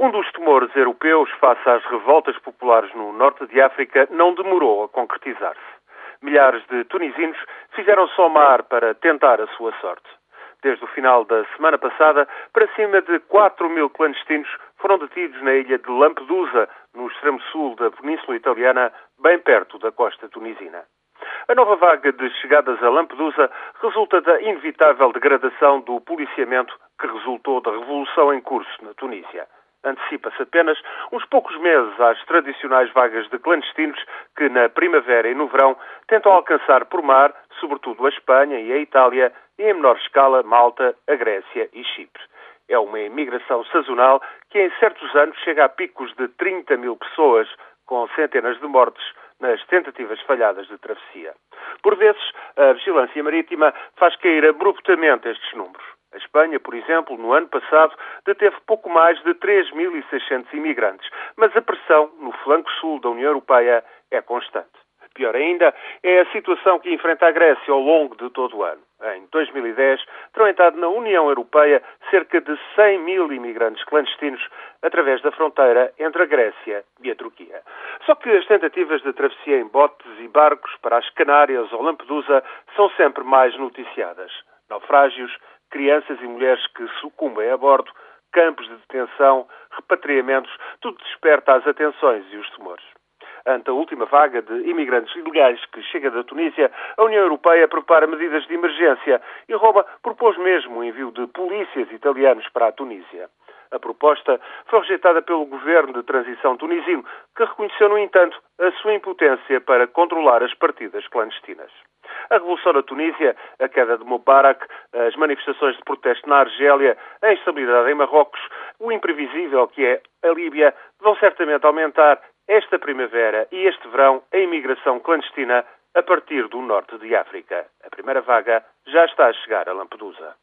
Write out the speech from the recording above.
Um dos temores europeus face às revoltas populares no norte de África não demorou a concretizar-se. Milhares de tunisinos fizeram só mar para tentar a sua sorte. Desde o final da semana passada, para cima de 4 mil clandestinos foram detidos na ilha de Lampedusa, no extremo sul da Península Italiana, bem perto da costa tunisina. A nova vaga de chegadas a Lampedusa resulta da inevitável degradação do policiamento que resultou da revolução em curso na Tunísia antecipa-se apenas uns poucos meses às tradicionais vagas de clandestinos que, na primavera e no verão, tentam alcançar por mar, sobretudo a Espanha e a Itália, e em menor escala Malta, a Grécia e Chipre. É uma imigração sazonal que, em certos anos, chega a picos de 30 mil pessoas, com centenas de mortes nas tentativas falhadas de travessia. Por vezes, a vigilância marítima faz cair abruptamente estes números. A Espanha, por exemplo, no ano passado, deteve pouco mais de 3.600 imigrantes, mas a pressão no flanco sul da União Europeia é constante. Pior ainda é a situação que enfrenta a Grécia ao longo de todo o ano. Em 2010, terão entrado na União Europeia cerca de 100 mil imigrantes clandestinos através da fronteira entre a Grécia e a Turquia. Só que as tentativas de travessia em botes e barcos para as Canárias ou Lampedusa são sempre mais noticiadas. Naufrágios, crianças e mulheres que sucumbem a bordo, campos de detenção, repatriamentos, tudo desperta as atenções e os temores. Ante a última vaga de imigrantes ilegais que chega da Tunísia, a União Europeia prepara medidas de emergência e Roma propôs mesmo o envio de polícias italianos para a Tunísia. A proposta foi rejeitada pelo governo de transição tunisino, que reconheceu, no entanto, a sua impotência para controlar as partidas clandestinas. A revolução na Tunísia, a queda de Mubarak, as manifestações de protesto na Argélia, a instabilidade em Marrocos, o imprevisível que é a Líbia, vão certamente aumentar esta primavera e este verão a imigração clandestina a partir do norte de África. A primeira vaga já está a chegar a Lampedusa.